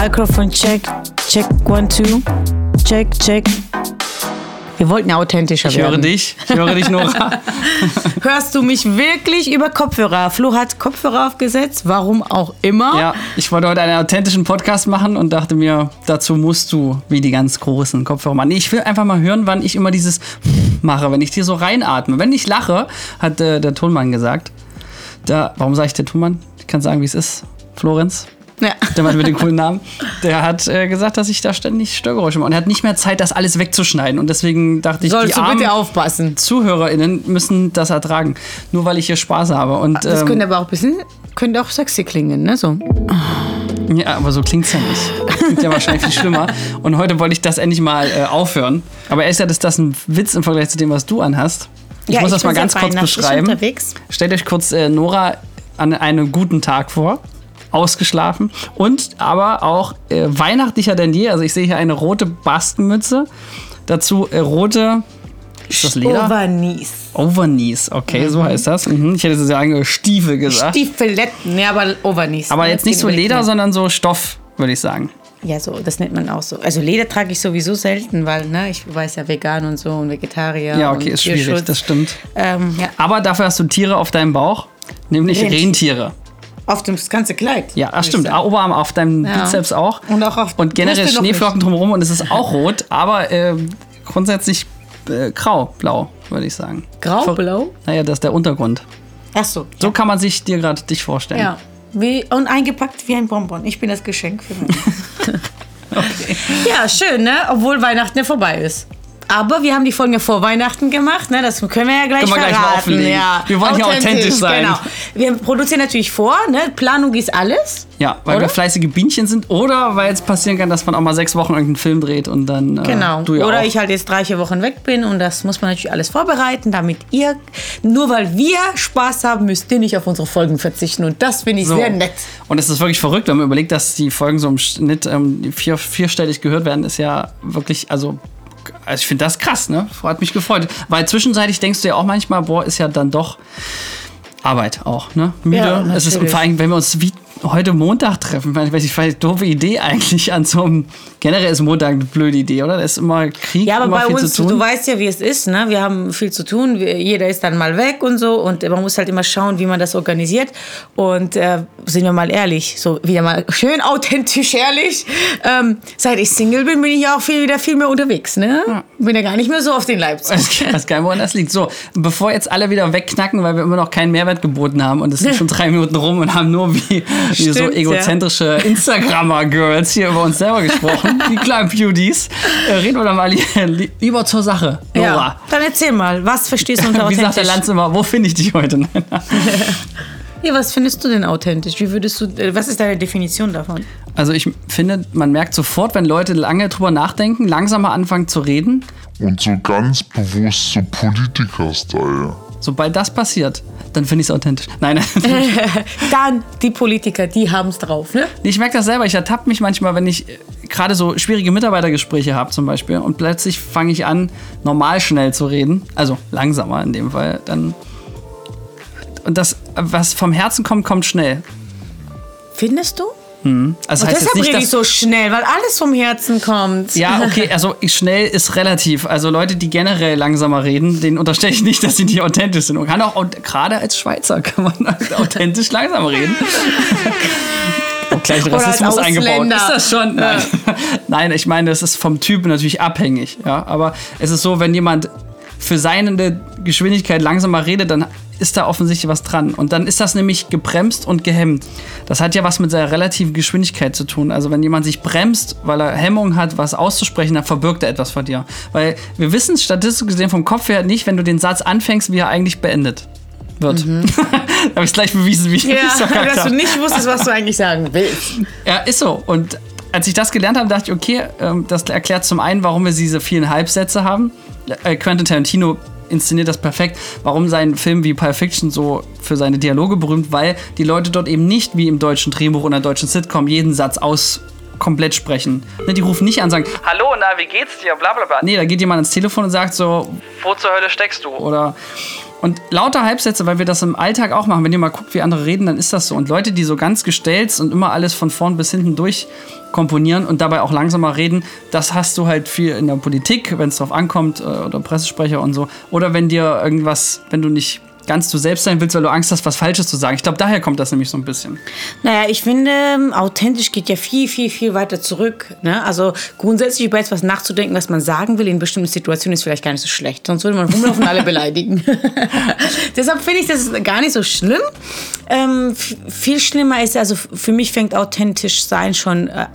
Microphone check, check one, two, check, check. Wir wollten ja authentischer Ich werden. höre dich. Ich höre dich, Nora. Hörst du mich wirklich über Kopfhörer? Flo hat Kopfhörer aufgesetzt, warum auch immer. Ja, ich wollte heute einen authentischen Podcast machen und dachte mir, dazu musst du wie die ganz großen Kopfhörer machen. Nee, ich will einfach mal hören, wann ich immer dieses mache, wenn ich dir so reinatme. Wenn ich lache, hat äh, der Tonmann gesagt. Da, warum sage ich der Tonmann? Ich kann sagen, wie es ist. Florenz. Ja. Der Mann mit dem coolen Namen, der hat äh, gesagt, dass ich da ständig Störgeräusche mache. Und er hat nicht mehr Zeit, das alles wegzuschneiden. Und deswegen dachte ich, Sollst die du bitte aufpassen. ZuhörerInnen müssen das ertragen. Nur weil ich hier Spaß habe. Und, Das ähm, könnte aber auch ein bisschen, könnte auch sexy klingen, ne? So. Ja, aber so klingt's ja nicht. Das klingt ja wahrscheinlich viel schlimmer. Und heute wollte ich das endlich mal äh, aufhören. Aber ehrlich gesagt ist das ein Witz im Vergleich zu dem, was du anhast. Ich Ja, muss ich das mal ganz kurz beschreiben. unterwegs. Stellt euch kurz äh, Nora an einem guten Tag vor. Ausgeschlafen und aber auch äh, weihnachtlicher denn je. Also ich sehe hier eine rote Bastenmütze. Dazu äh, rote. Ist das Leder? Overknees. Overknees, okay, so heißt das. Mhm. Ich hätte sagen Stiefel gesagt. Stiefeletten, ja, aber Overknees. aber ne? jetzt nicht so. Leder, sondern so Stoff, würde ich sagen. Ja, so, das nennt man auch so. Also Leder trage ich sowieso selten, weil, ne, ich weiß ja vegan und so und Vegetarier. Ja, okay, ist schwierig, das stimmt. Ähm, ja, Aber dafür hast du Tiere auf deinem Bauch, nämlich Rentier. Rentiere. Auf dem das ganze Kleid. Ja, ich stimmt. sagen. Oberarm auf deinem Ja. Bizeps auch. Und auch auf Und generell Schneeflocken drumherum und es ist auch rot, aber äh, grundsätzlich äh, grau, blau, würde ich sagen. Grau-blau? Naja, das ist der Untergrund. Ach so. So kann man sich dir gerade dich vorstellen. Ja. Wie, und eingepackt wie ein Bonbon. Ich bin das Geschenk für mich. Ja, schön, ne? Obwohl Weihnachten ja vorbei ist. Aber wir haben die Folge vor Weihnachten gemacht, ne? Das können wir ja gleich Können wir gleich mal offenlegen. ja. Wir wollen hier authentisch sein. Genau. Wir produzieren natürlich vor, ne? Planung ist alles. Ja, weil Oder? wir fleißige Bienchen sind oder weil es passieren kann, dass man auch mal sechs Wochen irgendeinen Film dreht und dann. Äh, Genau. Du ja Oder auch. ich halt jetzt drei, vier Wochen weg bin und das muss man natürlich alles vorbereiten, damit ihr, nur weil wir Spaß haben, müsst ihr nicht auf unsere Folgen verzichten. Und das finde ich So. sehr nett. Und es ist wirklich verrückt, wenn man überlegt, dass die Folgen so im Schnitt ähm, vier, vierstellig gehört werden, ist ja wirklich, also, also ich finde das krass, ne? Hat mich gefreut. Weil zwischenzeitlich denkst du ja auch manchmal, boah, ist ja dann doch Arbeit auch, ne? Müde. Ja, es ist, und vor allem, wenn wir uns wie heute Montag treffen, weil ich weiß nicht, vielleicht doofe Idee eigentlich an so einem, generell ist Montag eine blöde Idee, oder? Da ist immer Krieg, Ja, aber immer bei viel uns, zu tun. du weißt ja, wie es ist, ne? Wir haben viel zu tun, jeder ist dann mal weg und so und man muss halt immer schauen, wie man das organisiert. Und äh, sind wir mal ehrlich, so wieder mal schön authentisch ehrlich. Ähm, seit ich Single bin, bin ich ja auch viel, wieder viel mehr unterwegs, ne? Bin ja gar nicht mehr so auf den weiß gar nicht, woran das liegt. So, bevor jetzt alle wieder wegknacken, weil wir immer noch keinen Mehrwert geboten haben und es sind schon drei Minuten rum und haben nur wie, wie so Stimmt, ja. egozentrische Instagrammer-Girls hier über uns selber gesprochen, die kleinen Beauties. Äh, reden wir doch mal li li lieber zur Sache, Nora. Ja, dann erzähl mal, was verstehst du unter Wie sagt der authentisch? Lanz immer, wo finde ich dich heute? Ja, was findest du denn authentisch? Wie würdest du, äh, was ist deine Definition davon? Also ich finde, man merkt sofort, wenn Leute lange drüber nachdenken, langsamer anfangen zu reden. Und so ganz bewusst so Politiker-Style. Sobald das passiert, dann finde ich es authentisch. Nein, Dann die Politiker, die haben es drauf, ne? Ich merke das selber. Ich ertappe mich manchmal, wenn ich äh, gerade so schwierige Mitarbeitergespräche habe zum Beispiel und plötzlich fange ich an, normal schnell zu reden. Also langsamer in dem Fall. Dann und das, was vom Herzen kommt, kommt schnell. Findest du? Also Und deshalb nicht, rede ich so schnell, weil alles vom Herzen kommt. ja, okay, also schnell ist relativ. Also Leute, die generell langsamer reden, denen unterstelle ich nicht, dass sie nicht authentisch sind. Und kann auch, und gerade als Schweizer kann man authentisch langsam reden. Und gleich Oder Rassismus eingebaut. Ausländer. Ist das schon? Nein. Nein, ich meine, das ist vom Typ natürlich abhängig. Ja? Aber es ist so, wenn jemand für seine Geschwindigkeit langsamer redet, dann ist da offensichtlich was dran. Und dann ist das nämlich gebremst und gehemmt. Das hat ja was mit seiner relativen Geschwindigkeit zu tun. Also wenn jemand sich bremst, weil er Hemmung hat, was auszusprechen, dann verbirgt er etwas vor dir. Weil wir wissen es statistisch gesehen vom Kopf her nicht, wenn du den Satz anfängst, wie er eigentlich beendet wird. da habe ich gleich bewiesen, wie ich Mhm. Ja, es verkackt dass du nicht wusstest, was du eigentlich sagen willst. Ja, ist so. Und als ich das gelernt habe, dachte ich, okay, ähm, das erklärt zum einen, warum wir diese vielen Halbsätze haben. Äh, Quentin Tarantino inszeniert das perfekt, warum sein Film wie Pulp Fiction so für seine Dialoge berühmt, weil die Leute dort eben nicht wie im deutschen Drehbuch oder deutschen Sitcom jeden Satz aus komplett sprechen. Ne, die rufen nicht an und sagen, Hallo, na, wie geht's dir? Bla bla bla. Nee, da geht jemand ans Telefon und sagt so, wo zur Hölle steckst du? Oder Und lauter Halbsätze, weil wir das im Alltag auch machen. Wenn ihr mal guckt, wie andere reden, dann ist das so. Und Leute, die so ganz gestellt und immer alles von vorn bis hinten durchkomponieren und dabei auch langsamer reden, das hast du halt viel in der Politik, wenn es drauf ankommt, äh, oder Pressesprecher und so. Oder wenn dir irgendwas, wenn du nicht ganz du selbst sein willst, weil du Angst hast, was Falsches zu sagen. Ich glaube, daher kommt das nämlich so ein bisschen. Naja, ich finde, ähm, authentisch geht ja viel, viel, viel weiter zurück. Ne? Also grundsätzlich über etwas nachzudenken, was man sagen will in bestimmten Situationen, ist vielleicht gar nicht so schlecht. Sonst würde man rumlaufen und alle beleidigen. Deshalb finde ich das gar nicht so schlimm. Ähm, viel schlimmer ist, also für mich fängt authentisch sein schon äh,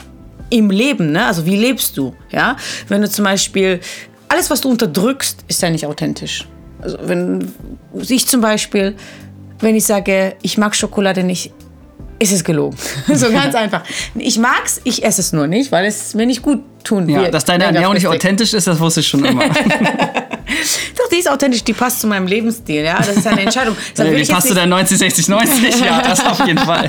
im Leben. Ne? Also wie lebst du? Ja? Wenn du zum Beispiel alles, was du unterdrückst, ist ja nicht authentisch. Also wenn ich zum Beispiel, wenn ich sage, ich mag Schokolade nicht, ist es gelogen. so ganz einfach. Ich mag's, ich esse es nur nicht, weil es mir nicht gut tun Ja, wird. dass deine Ernährung nicht authentisch ist, das wusste ich schon immer. Doch, die ist authentisch, die passt zu meinem Lebensstil, ja. Das ist eine Entscheidung. Deshalb will Wie ich jetzt passt du nicht- dein 90, 60, 90? Ja, das auf jeden Fall.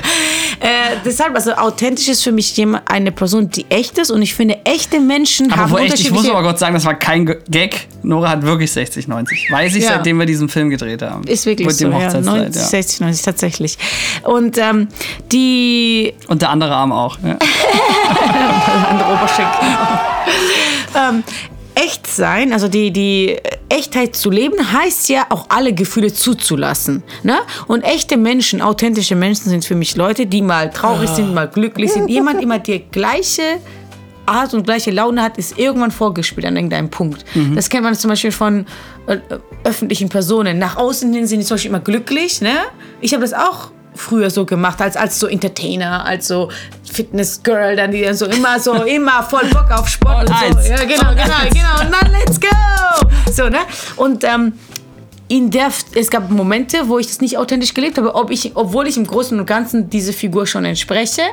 Äh, deshalb, also authentisch ist für mich jemand, eine Person, die echt ist und ich finde, echte Menschen haben Aber wo echt, ich muss aber Gott sagen, das war kein Gag. Nora hat wirklich 60, 90. Weiß ich, Ja. seitdem wir diesen Film gedreht haben. ist wirklich Mit so, dem ja. Hochzeitskleid, 90, ja. 60, 90, tatsächlich. Und ähm, die Und der andere Arm auch. Ja. andere Oberschenkel. ähm, echt sein, also die, die Echtheit zu leben, heißt ja auch alle Gefühle zuzulassen. Ne? Und echte Menschen, authentische Menschen sind für mich Leute, die mal traurig sind, mal glücklich sind. Jemand immer die gleiche Art und gleiche Laune hat, ist irgendwann vorgespielt an irgendeinem Punkt. Das kennt man zum Beispiel von äh, öffentlichen Personen. Nach außen hin sind die zum Beispiel immer glücklich. Ne? Ich habe das auch früher so gemacht, als, als so Entertainer, als so Fitness-Girl, dann die dann so immer so, immer voll Bock auf Sport und, Und so. Ja, genau, Und genau, eins. genau. Und dann let's go! So, ne? Und ähm, in der, es gab Momente, wo ich das nicht authentisch gelebt habe, ob ich, obwohl ich im Großen und Ganzen diese Figur schon entspreche.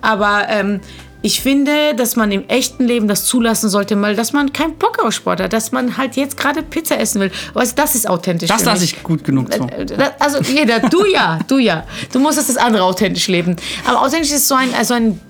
Aber ähm, ich finde, dass man im echten Leben das zulassen sollte, mal, dass man keinen Bock auf Sport hat, dass man halt jetzt gerade Pizza essen will. Du, das ist authentisch. Das lasse ich gut genug zu. Das- Also jeder, du ja, du ja. Du musstest das andere authentisch leben. Aber authentisch ist so ein, also ein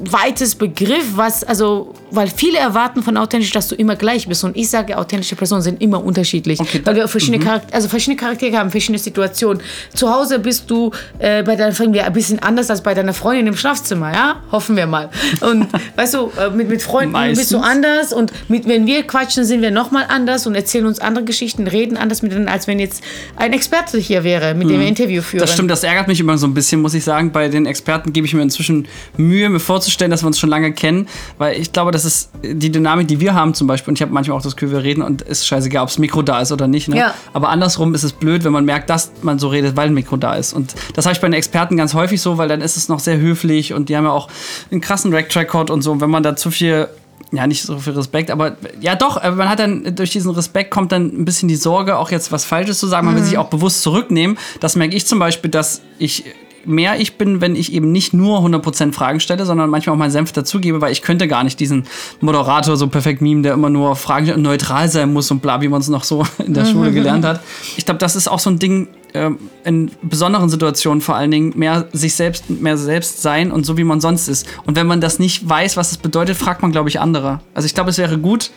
weites Begriff, was, also, weil viele erwarten von authentisch, dass du immer gleich bist. Und ich sage, authentische Personen sind immer unterschiedlich. Okay, weil wir Mhm. verschiedene, Charakter, also verschiedene Charaktere haben, verschiedene Situationen. Zu Hause bist du äh, bei deiner Familie ein bisschen anders als bei deiner Freundin im Schlafzimmer, ja? Hoffen wir mal. Und weißt du, äh, mit, mit Freunden bist du Meistens. anders und mit, wenn wir quatschen, sind wir nochmal anders und erzählen uns andere Geschichten, reden anders miteinander, als wenn jetzt ein Experte hier wäre, mit dem wir Interview führen. Mhm. Das stimmt, das ärgert mich immer so ein bisschen, muss ich sagen. Bei den Experten gebe ich mir inzwischen Mühe, mir vorzustellen, dass wir uns schon lange kennen, weil ich glaube, das ist die Dynamik, die wir haben zum Beispiel. Und ich habe manchmal auch das Gefühl, wir reden und es ist scheißegal, ob das Mikro da ist oder nicht. Ne? Ja. Aber andersrum ist es blöd, wenn man merkt, dass man so redet, weil ein Mikro da ist. Und das habe ich bei den Experten ganz häufig so, weil dann ist es noch sehr höflich und die haben ja auch einen krassen Rack-Record und so. Und wenn man da zu viel ja, nicht so viel Respekt, aber ja doch, äh, man hat dann durch diesen Respekt kommt dann ein bisschen die Sorge, auch jetzt was Falsches zu sagen. Man will sich auch bewusst zurücknehmen. Das merke ich zum Beispiel, dass ich mehr ich bin, wenn ich eben nicht nur 100% Fragen stelle, sondern manchmal auch meinen Senf dazugebe, weil ich könnte gar nicht diesen Moderator so perfekt mimen, der immer nur Fragen stellt und neutral sein muss und bla, wie man es noch so in der Schule gelernt hat. Ich glaube, das ist auch so ein Ding, ähm, in besonderen Situationen vor allen Dingen mehr sich selbst, mehr selbst sein und so wie man sonst ist. Und wenn man das nicht weiß, was es bedeutet, fragt man, glaube ich, andere. Also ich glaube, es wäre gut,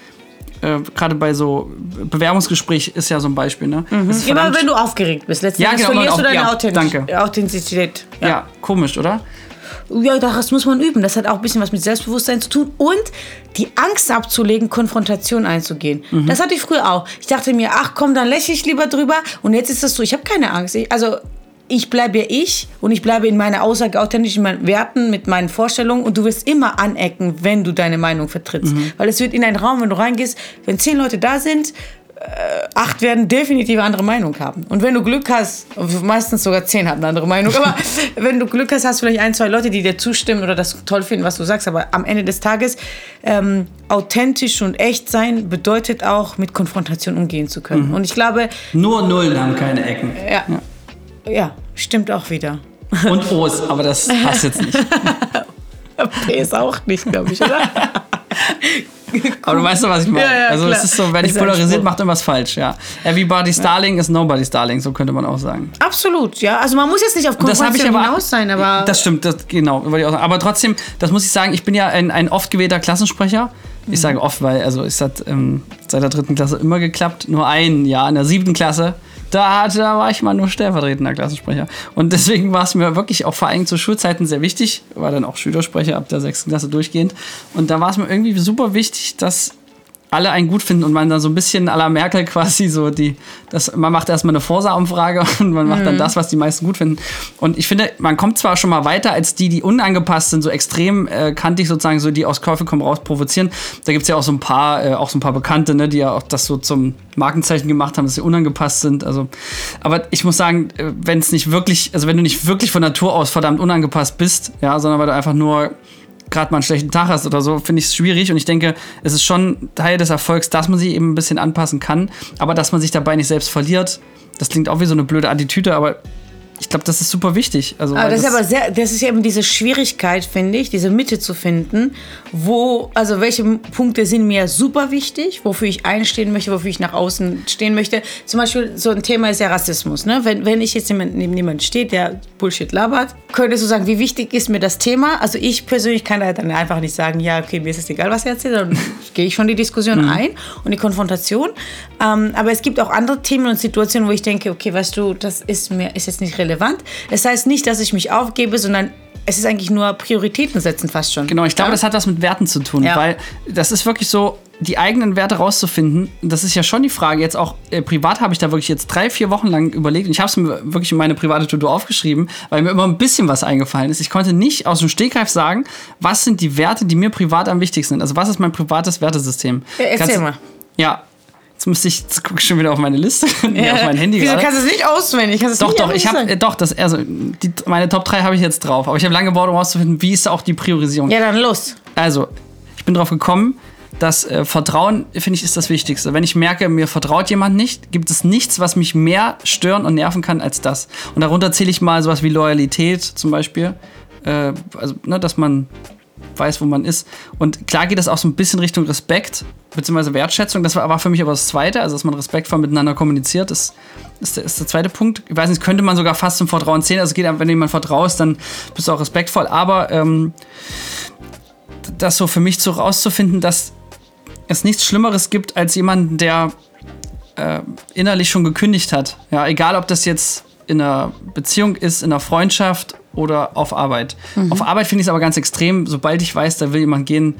äh, gerade bei so Bewerbungsgespräch ist ja so ein Beispiel, ne? Ist Immer wenn du aufgeregt bist. Letzten Ja, genau, verlierst du deine ja, Authentiz danke. Authentizität. ja. komisch, oder? Ja, das muss man üben. Das hat auch ein bisschen was mit Selbstbewusstsein zu tun und die Angst abzulegen, Konfrontation einzugehen. Mhm. Das hatte ich früher auch. Ich dachte mir, ach komm, dann lächle ich lieber drüber. Und jetzt ist das so, ich habe keine Angst. Ich, also ich bleibe ja ich und ich bleibe in meiner Aussage authentisch, in meinen Werten, mit meinen Vorstellungen und du wirst immer anecken, wenn du deine Meinung vertrittst. Mhm. Weil es wird in einen Raum, wenn du reingehst, wenn zehn Leute da sind, acht werden definitiv eine andere Meinung haben. Und wenn du Glück hast, meistens sogar zehn haben eine andere Meinung, aber wenn du Glück hast, hast du vielleicht ein, zwei Leute, die dir zustimmen oder das toll finden, was du sagst. Aber am Ende des Tages, ähm, authentisch und echt sein bedeutet auch, mit Konfrontation umgehen zu können. Und ich glaube, Nur Nullen haben keine Ecken. ja, ja, stimmt auch wieder. Und O's, aber das passt jetzt nicht. P ist auch nicht, glaube ich, oder? Aber du weißt doch, was ich meine. Ja, ja, also klar. es ist so, wer Ist dich polarisiert, macht irgendwas falsch, ja. Everybody's Darling is nobody's Darling, so könnte man auch sagen. Absolut, ja. Also man muss jetzt nicht auf Konfrontation hinaus sein, aber Das stimmt, das, genau. Aber trotzdem, das muss ich sagen, ich bin ja ein, ein oft gewählter Klassensprecher. Ich sage oft, weil also es hat ähm, seit der dritten Klasse immer geklappt. Nur ein Jahr in der siebten Klasse Da, da war ich mal nur stellvertretender Klassensprecher. Und deswegen war es mir wirklich auch vor allem zu Schulzeiten sehr wichtig, war dann auch Schülersprecher ab der sechsten Klasse durchgehend. Und da war es mir irgendwie super wichtig, dass alle einen gut finden und man dann so ein bisschen à la Merkel quasi so die, das, man macht erstmal eine Vorsa-Umfrage und man macht dann das, was die meisten gut finden. Und ich finde, man kommt zwar schon mal weiter als die, die unangepasst sind, so extrem äh, kantig sozusagen, so die aus Käufe kommen raus provozieren. Da gibt es ja auch so ein paar, äh, auch so ein paar Bekannte, ne, die ja auch das so zum Markenzeichen gemacht haben, dass sie unangepasst sind. Also, aber ich muss sagen, äh, wenn es nicht wirklich, also wenn du nicht wirklich von Natur aus verdammt unangepasst bist, ja, sondern weil du einfach nur gerade mal einen schlechten Tag hast oder so, finde ich es schwierig. Und ich denke, es ist schon Teil des Erfolgs, dass man sich eben ein bisschen anpassen kann, aber dass man sich dabei nicht selbst verliert. Das klingt auch wie so eine blöde Attitüde, aber ich glaube, das ist super wichtig. Also, Aber weil das ist aber sehr, das ist eben diese Schwierigkeit, finde ich, diese Mitte zu finden, wo, also welche Punkte sind mir super wichtig, wofür ich einstehen möchte, wofür ich nach außen stehen möchte. Zum Beispiel, so ein Thema ist ja Rassismus. Ne? Wenn, wenn ich jetzt jemand, neben jemandem steht, der Bullshit labert, könntest du sagen, wie wichtig ist mir das Thema? Also ich persönlich kann da dann einfach nicht sagen, ja, okay, mir ist es egal, was er erzählt, dann gehe ich schon die Diskussion ein und die Konfrontation. Ähm, aber es gibt auch andere Themen und Situationen, wo ich denke, okay, weißt du, das ist mir, ist jetzt nicht relevant. Es heißt nicht, dass ich mich aufgebe, sondern es ist eigentlich nur Prioritäten setzen fast schon. Genau, ich glaube, Ja? das hat was mit Werten zu tun, Ja. weil das ist wirklich so, die eigenen Werte rauszufinden. Das ist ja schon die Frage. Jetzt auch äh, privat habe ich da wirklich jetzt drei, vier Wochen lang überlegt und ich habe es mir wirklich in meine private To-Do aufgeschrieben, weil mir immer ein bisschen was eingefallen ist. Ich konnte nicht aus dem Stegreif sagen, was sind die Werte, die mir privat am wichtigsten sind. Also was ist mein privates Wertesystem? Ja, erzähl Kannst- mal. Ja. Jetzt müsste ich, jetzt gucke ich schon wieder auf meine Liste, nee, auf mein Handy Wieso gerade. kannst du es nicht auswendig? Kannst Doch, nicht doch, ich habe, äh, doch, das, also, die, meine Top 3 habe ich jetzt drauf. Aber ich habe lange gebraucht, um herauszufinden, wie ist auch die Priorisierung. Ja, dann los. Also, ich bin drauf gekommen, dass äh, Vertrauen, finde ich, ist das Wichtigste. Wenn ich merke, mir vertraut jemand nicht, gibt es nichts, was mich mehr stören und nerven kann als das. Und darunter zähle ich mal sowas wie Loyalität zum Beispiel. Äh, also, ne, dass man weiß, wo man ist. Und klar geht das auch so ein bisschen Richtung Respekt bzw. Wertschätzung. Das war, war für mich aber das Zweite, also dass man respektvoll miteinander kommuniziert. Das ist der, ist der zweite Punkt. Ich weiß nicht, könnte man sogar fast zum Vertrauen zählen. Also geht, wenn du jemand vertraust, dann bist du auch respektvoll. Aber ähm, das so für mich so rauszufinden, dass es nichts Schlimmeres gibt als jemanden, der äh, innerlich schon gekündigt hat. Ja, egal ob das jetzt in einer Beziehung ist, in einer Freundschaft oder auf Arbeit. Auf Arbeit finde ich es aber ganz extrem. Sobald ich weiß, da will jemand gehen,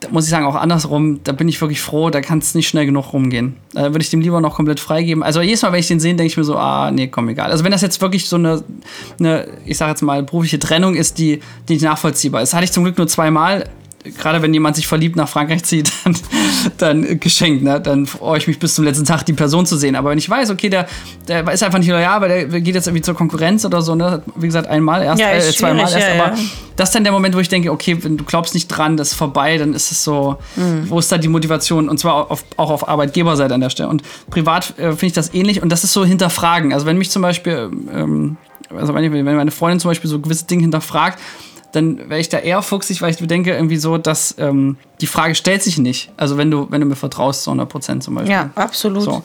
da muss ich sagen, auch andersrum, da bin ich wirklich froh, da kann es nicht schnell genug rumgehen. Da würde ich dem lieber noch komplett freigeben. Also jedes Mal, wenn ich den sehe, denke ich mir so, ah, nee, komm, egal. Also wenn das jetzt wirklich so eine, eine ich sage jetzt mal, berufliche Trennung ist, die, die nicht nachvollziehbar ist. Hatte ich zum Glück nur zweimal. Gerade wenn jemand sich verliebt nach Frankreich zieht, dann, dann geschenkt, ne? Dann freue ich mich bis zum letzten Tag, die Person zu sehen. Aber wenn ich weiß, okay, der, der ist einfach nicht loyal, weil der geht jetzt irgendwie zur Konkurrenz oder so, ne? Wie gesagt, einmal erst, Ja, äh, zweimal erst, ja, aber ja. das ist dann der Moment, wo ich denke, okay, wenn du glaubst nicht dran, das ist vorbei, dann ist es so, Mhm. wo ist da die Motivation? Und zwar auf, auch auf Arbeitgeberseite an der Stelle. Und privat äh, finde ich das ähnlich und das ist so hinterfragen. Also wenn mich zum Beispiel, ähm, also wenn meine Freundin zum Beispiel so gewisse Dinge hinterfragt, dann wäre ich da eher fuchsig, weil ich bedenke irgendwie so, dass ähm, die Frage stellt sich nicht. Also wenn du, wenn du mir vertraust zu 100 Prozent zum Beispiel. Ja, absolut. So.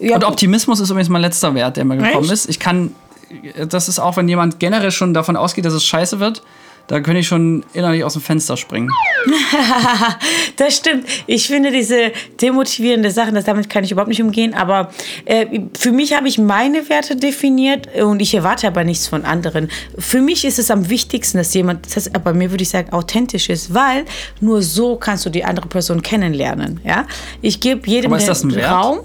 Ja, Und Optimismus ist übrigens mein letzter Wert, der mir gekommen Echt? ist. Ich kann, das ist auch, wenn jemand generell schon davon ausgeht, dass es scheiße wird, da könnte ich schon innerlich aus dem Fenster springen. Das stimmt. Ich finde diese demotivierende Sachen, das, damit kann ich überhaupt nicht umgehen. Aber äh, für mich habe ich meine Werte definiert und ich erwarte aber nichts von anderen. Für mich ist es am wichtigsten, dass jemand, das bei mir würde ich sagen, authentisch ist, weil nur so kannst du die andere Person kennenlernen. Ja? Ich gebe jedem den Wert?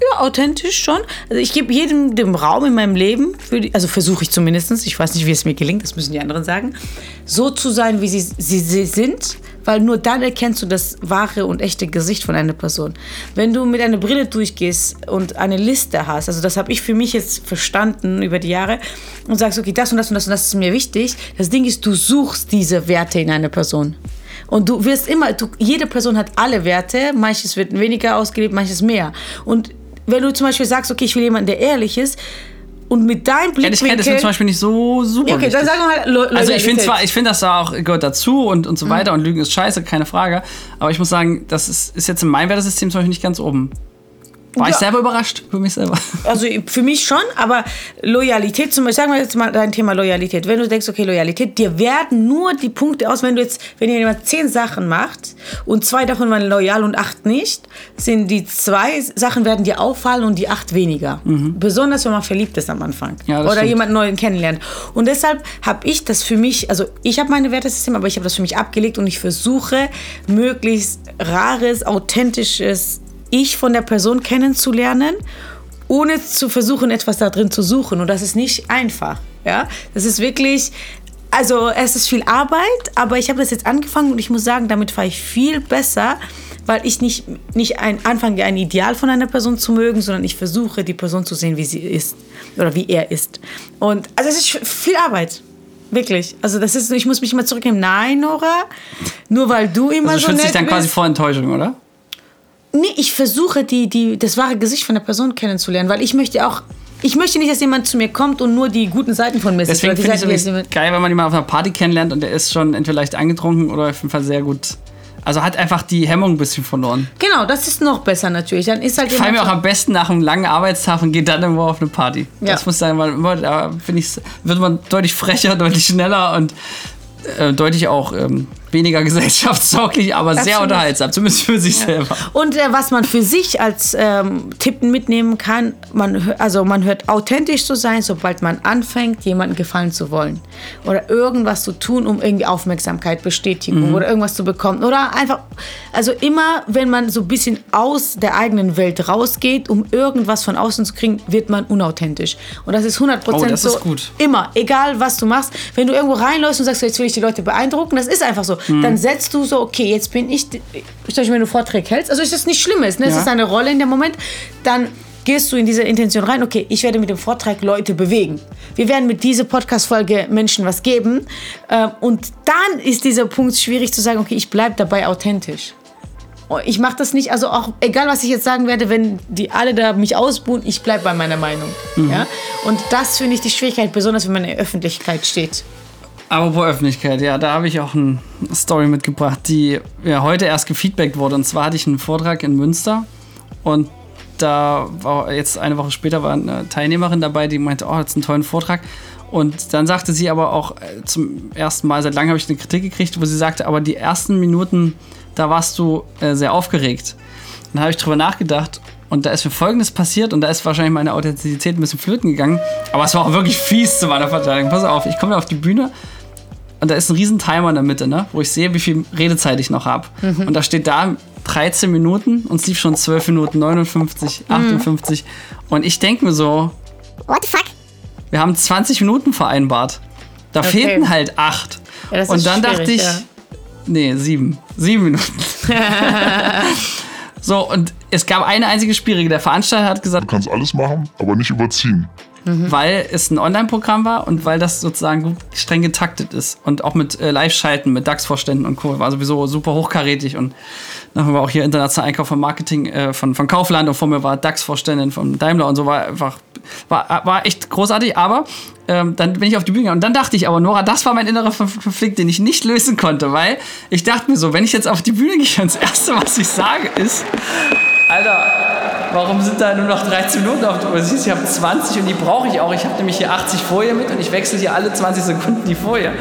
Ja, authentisch schon. Also ich gebe jedem den Raum in meinem Leben, die, also versuche ich zumindest, ich weiß nicht, wie es mir gelingt, das müssen die anderen sagen, so zu sein, wie sie, sie, sie sind, weil nur dann erkennst du das wahre und echte Gesicht von einer Person. Wenn du mit einer Brille durchgehst und eine Liste hast, also das habe ich für mich jetzt verstanden über die Jahre und sagst, okay, das und das und das und das ist mir wichtig, das Ding ist, du suchst diese Werte in einer Person. Und du wirst immer, du, jede Person hat alle Werte, manches wird weniger ausgelebt, manches mehr. Und wenn du zum Beispiel sagst, okay, ich will jemanden, der ehrlich ist, und mit deinem Blickwinkel... ist mir zum Beispiel nicht so super Ja, okay, wichtig. dann sagen wir halt Lo Also ich finde zwar, ich finde das da auch gehört dazu und, Mhm. und so weiter und Lügen ist scheiße, keine Frage. Aber ich muss sagen, das ist, ist jetzt in meinem Wertesystem zum Beispiel nicht ganz oben. War ich Ja. selber überrascht für mich selber. Also für mich schon, aber Loyalität, zum Beispiel, sagen wir jetzt mal dein Thema Loyalität. Wenn du denkst, okay, Loyalität, dir werden nur die Punkte aus, wenn du jetzt, wenn jemand zehn Sachen macht und zwei davon waren loyal und acht nicht, sind die zwei Sachen werden dir auffallen und die acht weniger. Besonders wenn man verliebt ist am Anfang. Ja, Oder stimmt. jemand neuen kennenlernt. Und deshalb habe ich das für mich, also ich habe meine Wertesystem, aber ich habe das für mich abgelegt und ich versuche, möglichst rares, authentisches Ich von der Person kennenzulernen, ohne zu versuchen, etwas da drin zu suchen. Und das ist nicht einfach. Ja? Das ist wirklich. Also es ist viel Arbeit, aber ich habe das jetzt angefangen und ich muss sagen, damit fahre ich viel besser, weil ich nicht, nicht ein, anfange, ein Ideal von einer Person zu mögen, sondern ich versuche, die Person zu sehen, wie sie ist oder wie er ist. Und also es ist viel Arbeit. Wirklich. Also das ist, ich muss mich immer zurücknehmen. Nein, Nora, nur weil du immer Also so schützt nett dich dann quasi bist. vor Enttäuschung, oder? Nee, ich versuche, die, die, das wahre Gesicht von der Person kennenzulernen, weil ich möchte auch, ich möchte nicht, dass jemand zu mir kommt und nur die guten Seiten von mir sieht. Deswegen finde ich es jemand- geil, wenn man jemanden auf einer Party kennenlernt und der ist schon entweder leicht angetrunken oder auf jeden Fall sehr gut. Also hat einfach die Hemmung ein bisschen verloren. Genau, das ist noch besser natürlich. Dann ist halt Ich mir auch am besten nach einem langen Arbeitstag und gehe dann irgendwo auf eine Party. Ja. Das muss sein, weil immer, da finde ich, wird man deutlich frecher, deutlich schneller und äh, deutlich auch ähm, weniger gesellschaftstauglich, aber sehr Absolut. unterhaltsam, zumindest für sich selber. Und äh, was man für sich als ähm, Tipp mitnehmen kann, man, also man hört authentisch zu sein, sobald man anfängt, jemandem gefallen zu wollen. Oder irgendwas zu tun, um irgendwie Aufmerksamkeit, Bestätigung oder irgendwas zu bekommen. Oder einfach, also immer, wenn man so ein bisschen aus der eigenen Welt rausgeht, um irgendwas von außen zu kriegen, wird man unauthentisch. Und das ist 100% Oh, das so. ist gut. Immer, egal was du machst. Wenn du irgendwo reinläufst und sagst, jetzt will ich die Leute beeindrucken, das ist einfach so. Mhm. Dann setzt du so, okay, jetzt bin ich, Beispiel, wenn du Vorträge hältst, also ist das nicht Schlimmes, ne? es Ja. ist eine Rolle in dem Moment, dann gehst du in diese Intention rein, okay, ich werde mit dem Vortrag Leute bewegen. Wir werden mit dieser Podcast-Folge Menschen was geben. Ähm, und dann ist dieser Punkt schwierig zu sagen, okay, ich bleibe dabei authentisch. Oh, Ich mache das nicht, also auch egal was ich jetzt sagen werde, wenn die alle da mich ausbuhen, ich bleibe bei meiner Meinung. Mhm. Ja? Und das finde ich die Schwierigkeit, besonders wenn man in der Öffentlichkeit steht. Apropos Öffentlichkeit, ja, da habe ich auch eine Story mitgebracht, die ja heute erst gefeedbackt wurde. Und zwar hatte ich einen Vortrag in Münster und da war jetzt eine Woche später war eine Teilnehmerin dabei, die meinte, oh, jetzt einen tollen Vortrag. Und dann sagte sie aber auch äh, zum ersten Mal, seit langem habe ich eine Kritik gekriegt, wo sie sagte, aber die ersten Minuten, da warst du äh, sehr aufgeregt. Dann habe ich drüber nachgedacht und da ist mir Folgendes passiert und da ist wahrscheinlich meine Authentizität ein bisschen flöten gegangen. Aber es war auch wirklich fies zu meiner Verteidigung. Pass auf, ich komme auf die Bühne und da ist ein riesen Timer in der Mitte, ne? wo ich sehe, wie viel Redezeit ich noch habe. Und da steht da 13 Minuten und es lief schon 12 Minuten, 59, 58. Und ich denke mir so, What the fuck? wir haben 20 Minuten vereinbart. Da fehlten halt acht. Ja, das und dann dachte ich, ja. nee, sieben. Sieben Minuten. so, und es gab eine einzige schwierige. Der Veranstalter hat gesagt, Du kannst alles machen, aber nicht überziehen. Weil es ein Online-Programm war und weil das sozusagen gut streng getaktet ist. Und auch mit äh, Live-Schalten, mit DAX-Vorständen und Co. war sowieso super hochkarätig. Und dann war auch hier internationaler Einkauf von Marketing äh, von, von Kaufland. Und vor mir war DAX-Vorständin von Daimler und so. War einfach, war, war echt großartig, aber ähm, dann bin ich auf die Bühne gegangen. Und dann dachte ich aber, Nora, das war mein innerer Konf- Konflikt, den ich nicht lösen konnte, weil ich dachte mir so, wenn ich jetzt auf die Bühne gehe das Erste, was ich sage, ist, Alter, warum sind da nur noch 13 Minuten auf der Uhr? Siehst du, ich habe 20 und die brauche ich auch. Ich habe nämlich hier 80 Folien mit und ich wechsle hier alle 20 Sekunden die Folie.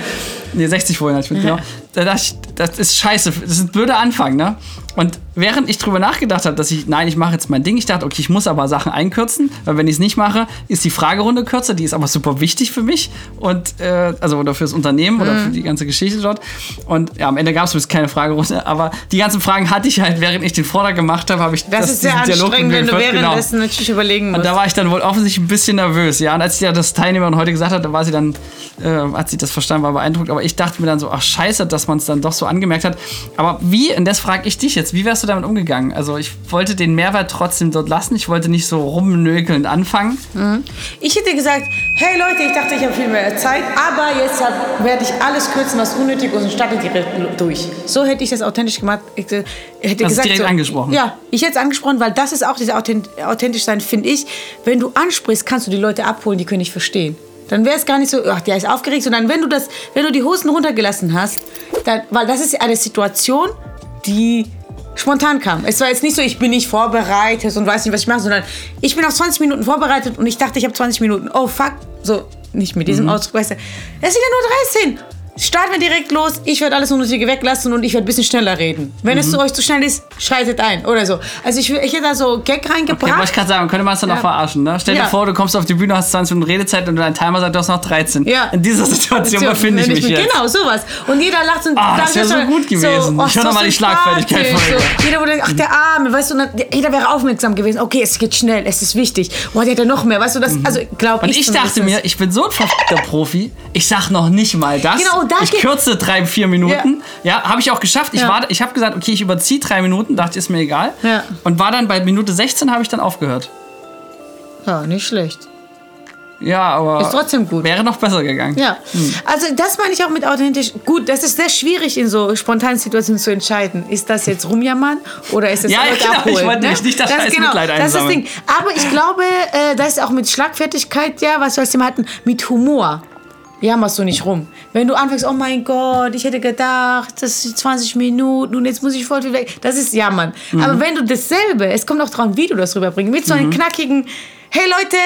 Nee, 60 Folien halt mit, genau. Da dachte ich, das ist scheiße. Das ist ein blöder Anfang, ne? Und während ich drüber nachgedacht habe, dass ich, nein, ich mache jetzt mein Ding, ich dachte, okay, ich muss aber Sachen einkürzen, weil wenn ich es nicht mache, ist die Fragerunde kürzer, die ist aber super wichtig für mich und, äh, also, oder fürs Unternehmen oder Mhm. für die ganze Geschichte dort. Und ja, am Ende gab es keine Fragerunde, aber die ganzen Fragen hatte ich halt, während ich den Vortrag gemacht habe, habe ich Das, ist sehr Dialog anstrengend, wenn du geführt, genau. währenddessen natürlich überlegen musst. Und da war ich dann wohl offensichtlich ein bisschen nervös, ja. Und als ich ja das Teilnehmerin heute gesagt hat, da war sie dann, äh, hat sie das verstanden, war beeindruckt. Aber ich dachte mir dann so, ach scheiße, dass man es dann doch so angemerkt hat. Aber wie, und das frage ich dich jetzt, wie wärst du damit umgegangen? Also ich wollte den Mehrwert trotzdem dort lassen. Ich wollte nicht so rumnökelnd anfangen. Ich hätte gesagt, hey Leute, ich dachte, ich habe viel mehr Zeit, aber jetzt werde ich alles kürzen, was unnötig ist und starte direkt durch. So hätte ich das authentisch gemacht. Ich äh, hätte es gesagt, direkt so, angesprochen? Ja, ich hätte es angesprochen, weil das ist auch dieses authent authentisch sein, finde ich. Wenn du ansprichst, kannst du die Leute abholen, die können nicht verstehen. Dann wäre es gar nicht so, ach, der ist aufgeregt, sondern wenn du das, wenn du die Hosen runtergelassen hast, dann, weil das ist eine Situation, die Spontan kam. Es war jetzt nicht so, ich bin nicht vorbereitet und weiß nicht, was ich mache, sondern ich bin auf 20 Minuten vorbereitet und ich dachte, ich habe 20 Minuten. Oh fuck. So, nicht mit diesem Ausdruck, weißt du. Es sind ja nur 13. Starten wir direkt los. Ich werde alles Unnötige weglassen und ich werde ein bisschen schneller reden. Wenn es zu euch zu schnell ist, schaltet ein oder so. Also ich, ich hätte da so Gag reingebracht. Okay, wollte ich gerade sagen, könnte man es dann Ja. noch verarschen, ne? Stell dir Ja. vor, du kommst auf die Bühne, hast 20 Minuten Redezeit und dein Timer sagt, du hast noch 13. Ja. In dieser Situation So, befinde ich wenn mich jetzt. Genau, sowas. Und jeder lacht und Ah, das sagt wär so schon gut gewesen. oh, Ich hör so noch mal die Schlagfertigkeit vorher. So, jeder wurde, ach, der Arme, weißt du, und dann, jeder wäre aufmerksam gewesen. Okay, es geht schnell, es ist wichtig. Boah, der ja noch mehr, weißt du, das, also glaub Und ich ich zumindest. dachte mir, ich bin so ein verfickter Profi, ich sag noch nicht mal das. Genau, da ich kürze drei, vier Minuten. Ja, habe ich auch geschafft. Ich, Ja. war, ich habe gesagt, okay, ich überziehe drei Minuten, dachte, ist mir egal. Ja. Und war dann bei Minute 16 habe ich dann aufgehört. Ja, nicht schlecht. Ja, aber Ist trotzdem gut. wäre noch besser gegangen. Ja, also das meine ich auch mit authentisch. Gut, das ist sehr schwierig in so spontanen Situationen zu entscheiden. Ist das jetzt rumjammern oder ist es Ja, Leute genau, ich abholen? wollte ne? nämlich nicht das scheiß Mitleid Das ist das. Ding. Aber ich glaube, äh, das ist auch mit Schlagfertigkeit, ja, was wir als Thema hatten, mit Humor. Jammerst du nicht rum. Wenn du anfängst, oh mein Gott, ich hätte gedacht, das sind 20 Minuten und jetzt muss ich voll viel weg. Das ist Jammern. Mhm. Aber wenn du dasselbe, es kommt auch drauf, wie du das rüberbringst, mit so einem knackigen, hey Leute,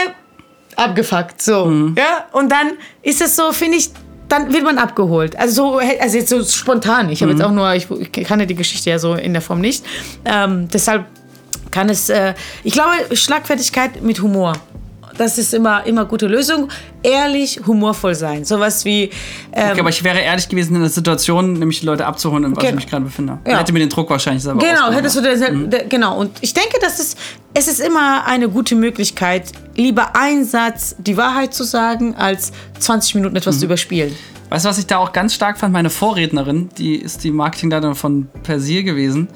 abgefuckt, so, Mhm. ja, und dann ist es so, finde ich, dann wird man abgeholt. Also so, also jetzt so spontan. Ich habe Mhm. jetzt auch nur, ich, ich kannte die Geschichte ja so in der Form nicht. Ähm, deshalb kann es, äh, ich glaube, Schlagfertigkeit mit Humor. Das ist immer, immer gute Lösung. Ehrlich, humorvoll sein. Sowas wie, ähm, Okay, aber ich wäre ehrlich gewesen in der Situation, nämlich die Leute abzuholen, in was Genau. ich mich gerade befinde. Ja. Hätte mir den Druck wahrscheinlich selber Genau, hättest du das, da- genau. Und ich denke, dass es, es ist immer eine gute Möglichkeit, lieber einen Satz die Wahrheit zu sagen, als 20 Minuten Mhm. etwas zu überspielen. Weißt du, was ich da auch ganz stark fand? Meine Vorrednerin, die ist die Marketingleiterin von Persil gewesen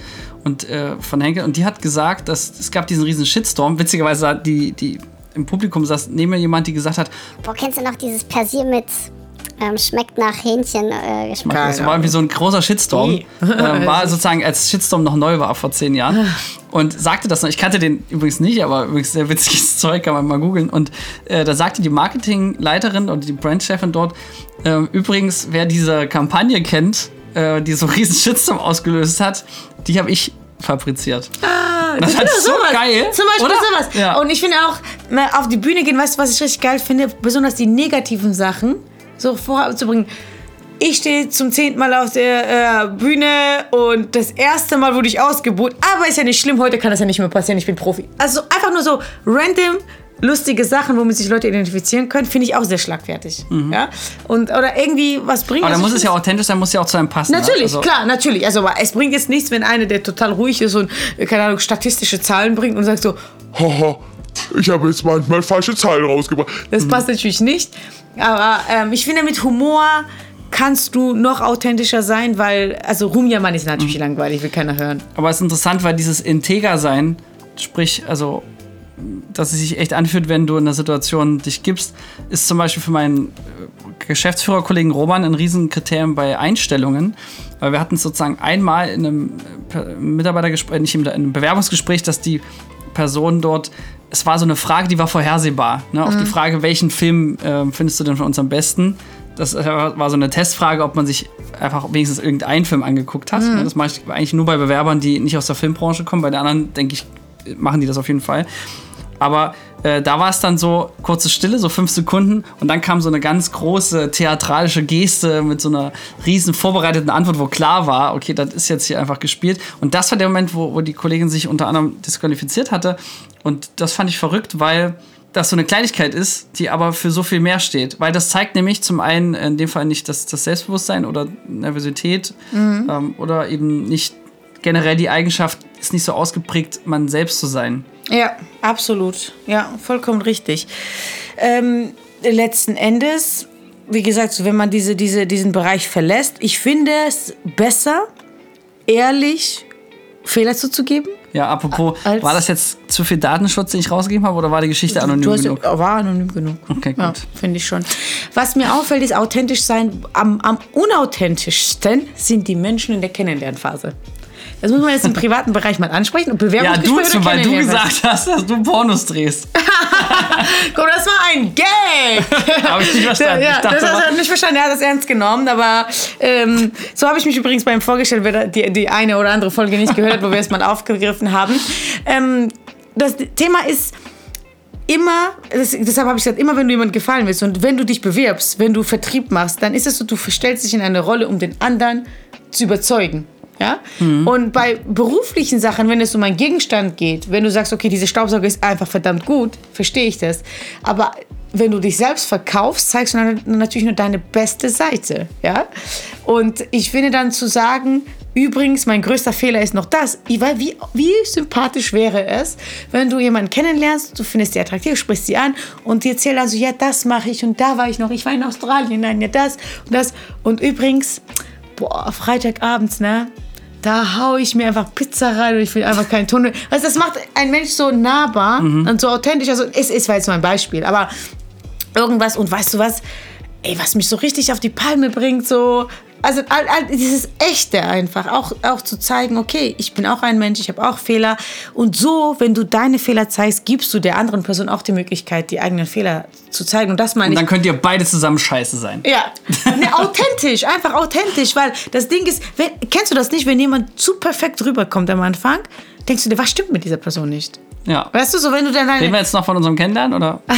und äh, von Henkel. Und die hat gesagt, dass es gab diesen riesen Shitstorm. Witzigerweise hat die, die im Publikum saß neben mir jemand, die gesagt hat, Boah, kennst du noch dieses Persil mit ähm, schmeckt nach Hähnchen äh, Geschmack? Das war irgendwie so ein großer Shitstorm. Ähm, war sozusagen, als Shitstorm noch neu war vor zehn Jahren. Und sagte das noch. Ich kannte den übrigens nicht, aber übrigens sehr witziges Zeug, kann man mal googeln. Und äh, da sagte die Marketingleiterin und die Brandchefin dort, ähm, übrigens, wer diese Kampagne kennt, äh, die so einen riesen Shitstorm ausgelöst hat, die habe ich fabriziert. das Genau, fand ich so sowas. geil. Zum Beispiel oder? sowas. Ja. Und ich finde auch, na, auf die Bühne gehen, weißt du, was ich richtig geil finde? Besonders die negativen Sachen so vorzubringen. Ich stehe zum zehnten Mal auf der äh, Bühne und das erste Mal wurde ich ausgebucht. Aber ist ja nicht schlimm, heute kann das ja nicht mehr passieren, ich bin Profi. Also einfach nur so random lustige Sachen, womit sich Leute identifizieren können, finde ich auch sehr schlagfertig. Ja? Und, oder irgendwie was bringen. Mhm. aber da Also muss es ja authentisch sein, muss ja auch zu einem passen. ne? Natürlich, Also- klar, natürlich. Also es bringt jetzt nichts, wenn einer, der total ruhig ist und, äh, keine Ahnung, statistische Zahlen bringt und sagt so, Haha, ich habe jetzt manchmal falsche Zahlen rausgebracht. das passt natürlich nicht. Aber ähm, ich finde, mit Humor kannst du noch authentischer sein, weil, also Rumjammern ist natürlich langweilig, will keiner hören. Aber es ist interessant, weil dieses Integer-Sein, sprich, also, dass es sich echt anfühlt, wenn du in der Situation dich gibst, ist zum Beispiel für meinen äh, Geschäftsführerkollegen Roman ein Riesenkriterium bei Einstellungen. Weil wir hatten es sozusagen einmal in einem äh, Mitarbeitergespräch, nicht in einem Bewerbungsgespräch, dass die Person dort, es war so eine Frage, die war vorhersehbar. Ne? Auf die Frage, welchen Film äh, findest du denn von uns am besten? Das äh, war so eine Testfrage, ob man sich einfach wenigstens irgendeinen Film angeguckt hat. Ne? Das mache ich eigentlich nur bei Bewerbern, die nicht aus der Filmbranche kommen. Bei den anderen, denke ich, machen die das auf jeden Fall. Aber äh, da war es dann so kurze Stille, so fünf Sekunden, und dann kam so eine ganz große theatralische Geste mit so einer riesen vorbereiteten Antwort, wo klar war, okay, das ist jetzt hier einfach gespielt. Und das war der Moment, wo, wo die Kollegin sich unter anderem disqualifiziert hatte. Und das fand ich verrückt, weil das so eine Kleinigkeit ist, die aber für so viel mehr steht. Weil das zeigt nämlich zum einen in dem Fall nicht das, das Selbstbewusstsein oder Nervosität ähm, oder eben nicht generell die Eigenschaft, ist nicht so ausgeprägt, man selbst zu sein. Ja, absolut. Ja, vollkommen richtig. Ähm, letzten Endes, wie gesagt, wenn man diese, diese, diesen Bereich verlässt, ich finde es besser, ehrlich Fehler zuzugeben. Ja, apropos, Als- war das jetzt zu viel Datenschutz, den ich rausgegeben habe, oder war die Geschichte anonym Du hast, genug? war anonym genug. Okay, Ja, gut. finde ich schon. Was mir auffällt, ist authentisch sein. Am, am unauthentischsten sind die Menschen in der Kennenlernphase. Das muss man jetzt im privaten Bereich mal ansprechen. Und Ja, du, zum, weil du gesagt hast, dass du Pornos drehst. Guck, das war ein Gag. Habe ich nicht verstanden. Ja, dachte, das hat er nicht verstanden, er hat das ernst genommen, aber ähm, so habe ich mich übrigens beim vorgestellt, wer die, die eine oder andere Folge nicht gehört hat, wo wir es mal aufgegriffen haben. Ähm, das Thema ist immer, das, deshalb habe ich gesagt, immer wenn du jemandem gefallen willst und wenn du dich bewirbst, wenn du Vertrieb machst, dann ist es so, du stellst dich in eine Rolle, um den anderen zu überzeugen. Ja? Und bei beruflichen Sachen, wenn es um einen Gegenstand geht, wenn du sagst, okay, diese Staubsauger ist einfach verdammt gut, verstehe ich das. Aber wenn du dich selbst verkaufst, zeigst du natürlich nur deine beste Seite. Ja? Und ich finde dann zu sagen, übrigens, mein größter Fehler ist noch das. Weiß, Wie, wie sympathisch wäre es, wenn du jemanden kennenlernst, du findest sie attraktiv, sprichst sie an und die erzählt dann so, ja, das mache ich und da war ich noch, ich war in Australien, nein, ja, das und das. Und übrigens, boah, Freitagabends, ne? Da hau ich mir einfach Pizza rein und ich will einfach keinen Tunnel. Also das macht ein Mensch so nahbar und so authentisch. Also es ist war jetzt nur ein Beispiel, aber irgendwas und weißt du was? Ey, was mich so richtig auf die Palme bringt, so. Also all, all, dieses Echte einfach, auch, auch zu zeigen, okay, ich bin auch ein Mensch, ich habe auch Fehler. Und so, wenn du deine Fehler zeigst, gibst du der anderen Person auch die Möglichkeit, die eigenen Fehler zu zeigen. Und das meine Und ich. dann könnt ihr beide zusammen scheiße sein. Ja, ne, authentisch, einfach authentisch, weil das Ding ist, wenn, kennst du das nicht, wenn jemand zu perfekt rüberkommt am Anfang, denkst du dir, was stimmt mit dieser Person nicht? Ja. Weißt du, so wenn du dann Reden wir deine... jetzt noch von unserem Kennenlernen, oder?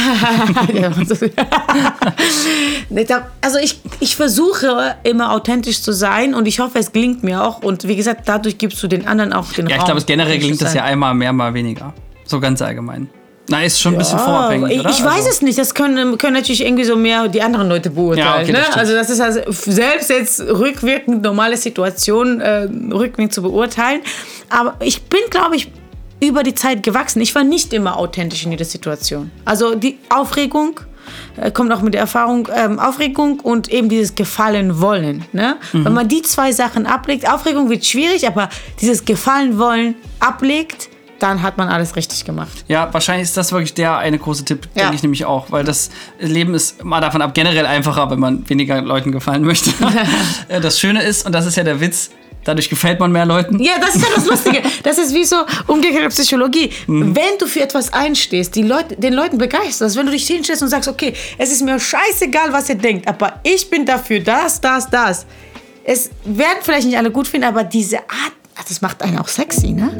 Also ich, ich versuche immer authentisch zu sein und ich hoffe, es gelingt mir auch. Und wie gesagt, dadurch gibst du den anderen auch den Ja, ich glaube, generell gelingt das ja einmal mehr, mal weniger. So ganz allgemein. Na, ist schon ein bisschen vorabhängig, ich, oder? Ich weiß Also- es nicht. Das können, können natürlich irgendwie so mehr die anderen Leute beurteilen. Ja, okay, das ne? stimmt. Also das ist also selbst jetzt rückwirkend normale Situation äh, rückwirkend zu beurteilen. Aber ich bin, glaube ich, über die Zeit gewachsen. Ich war nicht immer authentisch in jeder Situation. Also die Aufregung äh, kommt auch mit der Erfahrung, ähm, Aufregung und eben dieses Gefallen wollen. Ne? Mhm. Wenn man die zwei Sachen ablegt, Aufregung wird schwierig, aber dieses Gefallen wollen ablegt, dann hat man alles richtig gemacht. Ja, wahrscheinlich ist das wirklich der eine große Tipp, Ja. denke ich nämlich auch. Weil das Leben ist mal davon ab generell einfacher, wenn man weniger Leuten gefallen möchte. Äh, das Schöne ist, und das ist ja der Witz, dadurch gefällt man mehr Leuten. Ja, das ist ja das Lustige. Das ist wie so umgekehrte Psychologie. Mhm. Wenn du für etwas einstehst, die Leute, den Leuten begeisterst, wenn du dich hinstellst und sagst, okay, es ist mir scheißegal, was ihr denkt, aber ich bin dafür das, das, das. Es werden vielleicht nicht alle gut finden, aber diese Art, ach, das macht einen auch sexy, ne?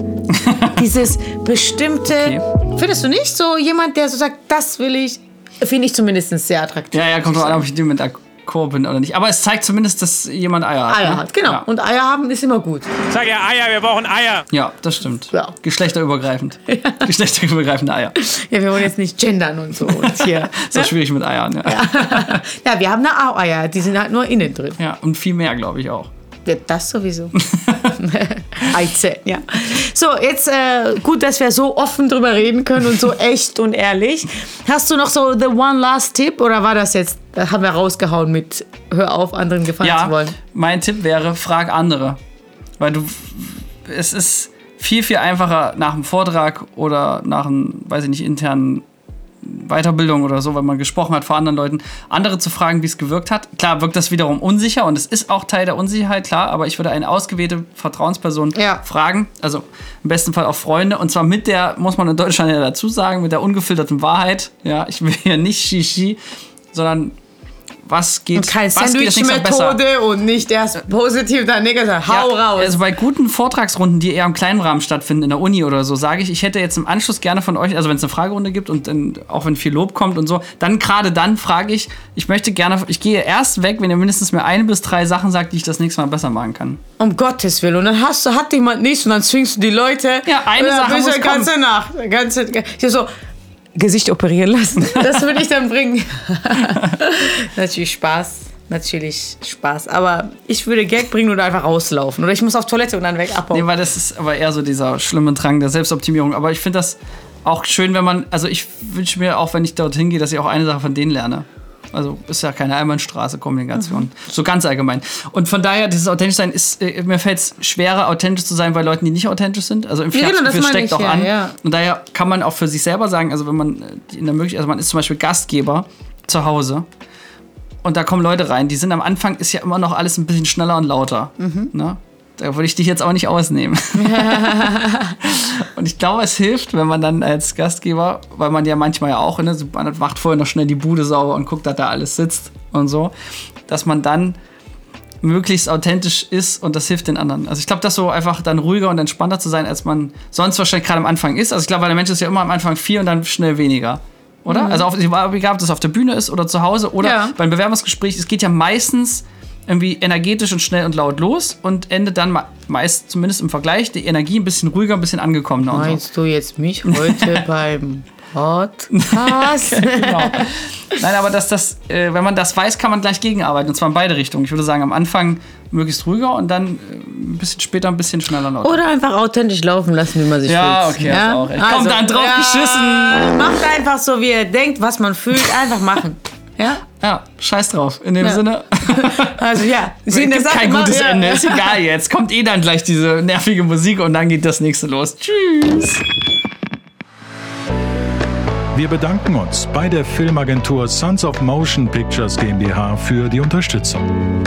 Dieses bestimmte, findest du nicht so jemand, der so sagt, das will ich, finde ich zumindest sehr attraktiv. Ja, ja, kommt drauf an, ob ich dem mit Bin oder nicht. Aber es zeigt zumindest, dass jemand Eier hat. Eier ne? hat, genau. Ja. Und Eier haben ist immer gut. Sag ja Eier, wir brauchen Eier. ja, das stimmt. Ja. Geschlechterübergreifend. Geschlechterübergreifende Eier. Ja, wir wollen jetzt nicht gendern und so. Und hier. Ist auch schwierig mit Eiern. Ja, ja. ja, wir haben eine Au-Eier, die sind halt nur innen drin. und viel mehr, glaube ich auch. Das sowieso. Eizellen, ja. So, jetzt äh, gut, dass wir so offen drüber reden können und so echt und ehrlich. Hast du noch so the one last tip oder war das jetzt, da haben wir rausgehauen mit hör auf, anderen gefallen zu Ja, wollen? mein Tipp wäre, frag andere. Weil du, es ist viel, viel einfacher nach einem Vortrag oder nach einem, weiß ich nicht, internen Weiterbildung oder so, wenn man gesprochen hat vor anderen Leuten, andere zu fragen, wie es gewirkt hat. Klar wirkt das wiederum unsicher und es ist auch Teil der Unsicherheit, klar, aber ich würde eine ausgewählte Vertrauensperson Ja. fragen, also im besten Fall auch Freunde und zwar mit der, muss man in Deutschland ja dazu sagen, mit der ungefilterten Wahrheit. Ja, ich will hier nicht Shishi, sondern was geht, Und keine was geht das nächste Mal besser? Sandwich-Methode und nicht erst positiv, dann negativ. Hau Ja, raus. Also bei guten Vortragsrunden, die eher im kleinen Rahmen stattfinden, in der Uni oder so, sage ich, ich hätte jetzt im Anschluss gerne von euch, also wenn es eine Fragerunde gibt und dann, auch wenn viel Lob kommt und so, dann gerade dann frage ich, ich möchte gerne, ich gehe erst weg, wenn ihr mindestens mir eine bis drei Sachen sagt, die ich das nächste Mal besser machen kann. Um Gottes Willen. Und dann hast du, hat jemand nichts und dann zwingst du die Leute. Ja, eine Sache muss ganze Nacht. Ganze, ich so, Gesicht operieren lassen. Das würde ich dann bringen. Natürlich Spaß. Natürlich Spaß. Aber ich würde Gag bringen oder einfach rauslaufen. Oder ich muss auf Toilette und dann weg abhauen. Nee, weil das ist aber eher so dieser schlimme Drang der Selbstoptimierung. Aber ich finde das auch schön, wenn man, also ich wünsche mir auch, wenn ich dorthin gehe, dass ich auch eine Sache von denen lerne. Also ist ja keine Einbahnstraße Kommunikation. So ganz allgemein. Und von daher, dieses authentisch sein ist, äh, mir fällt es schwerer, authentisch zu sein bei Leuten, die nicht authentisch sind. Also im Ja, genau, das steckt ich, auch ja, an. ja. Und daher kann man auch für sich selber sagen, also wenn man äh, in der Möglichkeit, also man ist zum Beispiel Gastgeber zu Hause und da kommen Leute rein, die sind am Anfang ist ja immer noch alles ein bisschen schneller und lauter. Mhm. Ne? Da würde ich dich jetzt auch nicht ausnehmen. und ich glaube, es hilft, wenn man dann als Gastgeber, weil man ja manchmal ja auch, ne, man macht vorher noch schnell die Bude sauber und guckt, dass da alles sitzt und so, dass man dann möglichst authentisch ist und das hilft den anderen. Also ich glaube, das so einfach dann ruhiger und entspannter zu sein, als man sonst wahrscheinlich gerade am Anfang ist. Also ich glaube, weil der Mensch ist ja immer am Anfang viel und dann schnell weniger. Oder? Also auf, egal, ob das auf der Bühne ist oder zu Hause oder Ja. beim Bewerbungsgespräch, es geht ja meistens irgendwie energetisch und schnell und laut los und endet dann me- meist, zumindest im Vergleich, die Energie ein bisschen ruhiger, ein bisschen angekommener und so. Meinst du jetzt mich heute beim Podcast? genau. Nein, aber dass das, äh, wenn man das weiß, kann man gleich gegenarbeiten. Und zwar in beide Richtungen. Ich würde sagen, am Anfang möglichst ruhiger und dann äh, ein bisschen später ein bisschen schneller lauter. Oder einfach authentisch laufen lassen, wie man sich Ja, fühlt. okay, hast auch recht. Komm, dann drauf geschissen. Macht einfach so, wie ihr denkt, was man fühlt. Einfach machen. Ja? Ja, scheiß drauf. In dem Ja. Sinne, Also ja, gibt Sache kein immer- gutes ja. Ende. Ist egal jetzt. Kommt eh dann gleich diese nervige Musik und dann geht das nächste los. Tschüss. Wir bedanken uns bei der Filmagentur Sons of Motion Pictures GmbH für die Unterstützung.